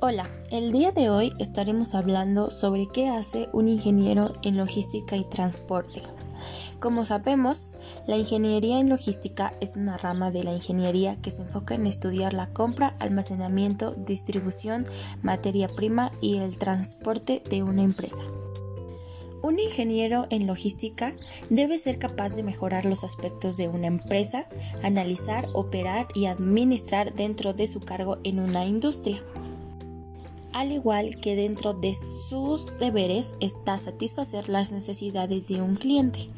Hola, el día de hoy estaremos hablando sobre qué hace un ingeniero en logística y transporte. Como sabemos, la ingeniería en logística es una rama de la ingeniería que se enfoca en estudiar la compra, almacenamiento, distribución, materia prima y el transporte de una empresa. Un ingeniero en logística debe ser capaz de mejorar los aspectos de una empresa, analizar, operar y administrar dentro de su cargo en una industria al igual que dentro de sus deberes está satisfacer las necesidades de un cliente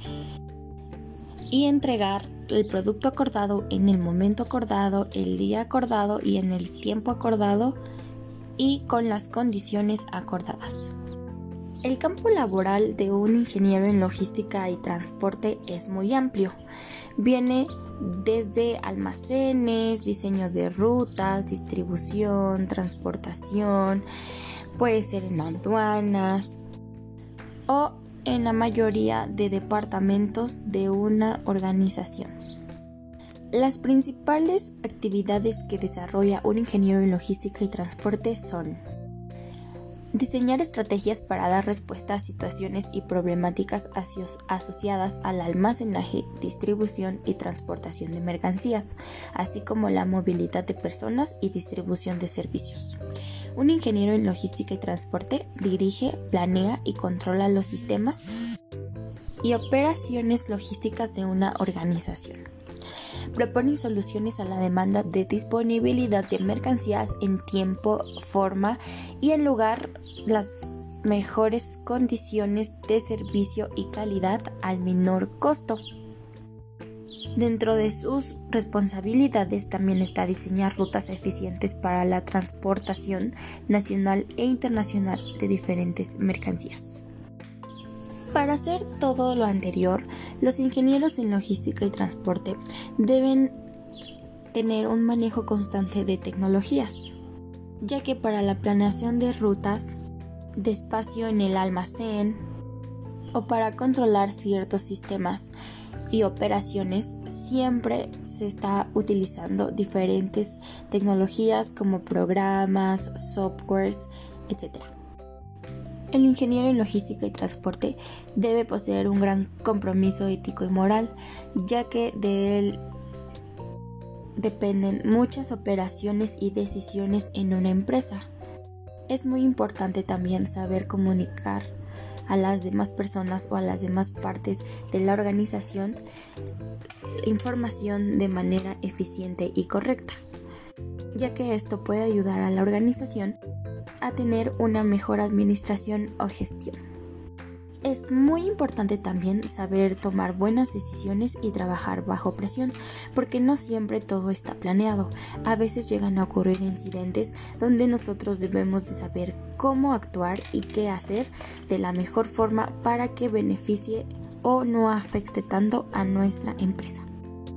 y entregar el producto acordado en el momento acordado, el día acordado y en el tiempo acordado y con las condiciones acordadas. El campo laboral de un ingeniero en logística y transporte es muy amplio. Viene desde almacenes, diseño de rutas, distribución, transportación, puede ser en aduanas o en la mayoría de departamentos de una organización. Las principales actividades que desarrolla un ingeniero en logística y transporte son Diseñar estrategias para dar respuesta a situaciones y problemáticas asociadas al almacenaje, distribución y transportación de mercancías, así como la movilidad de personas y distribución de servicios. Un ingeniero en logística y transporte dirige, planea y controla los sistemas y operaciones logísticas de una organización proponen soluciones a la demanda de disponibilidad de mercancías en tiempo, forma y en lugar las mejores condiciones de servicio y calidad al menor costo. Dentro de sus responsabilidades también está diseñar rutas eficientes para la transportación nacional e internacional de diferentes mercancías. Para hacer todo lo anterior, los ingenieros en logística y transporte deben tener un manejo constante de tecnologías, ya que para la planeación de rutas, de espacio en el almacén o para controlar ciertos sistemas y operaciones siempre se está utilizando diferentes tecnologías como programas, softwares, etc. El ingeniero en logística y transporte debe poseer un gran compromiso ético y moral, ya que de él dependen muchas operaciones y decisiones en una empresa. Es muy importante también saber comunicar a las demás personas o a las demás partes de la organización información de manera eficiente y correcta, ya que esto puede ayudar a la organización a tener una mejor administración o gestión. Es muy importante también saber tomar buenas decisiones y trabajar bajo presión, porque no siempre todo está planeado. A veces llegan a ocurrir incidentes donde nosotros debemos de saber cómo actuar y qué hacer de la mejor forma para que beneficie o no afecte tanto a nuestra empresa.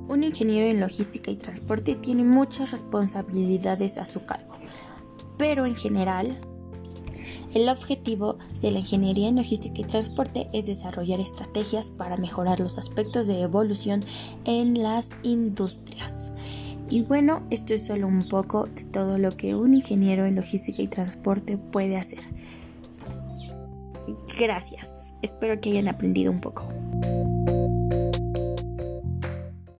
Un ingeniero en logística y transporte tiene muchas responsabilidades a su cargo pero en general el objetivo de la ingeniería en logística y transporte es desarrollar estrategias para mejorar los aspectos de evolución en las industrias. Y bueno, esto es solo un poco de todo lo que un ingeniero en logística y transporte puede hacer. Gracias, espero que hayan aprendido un poco.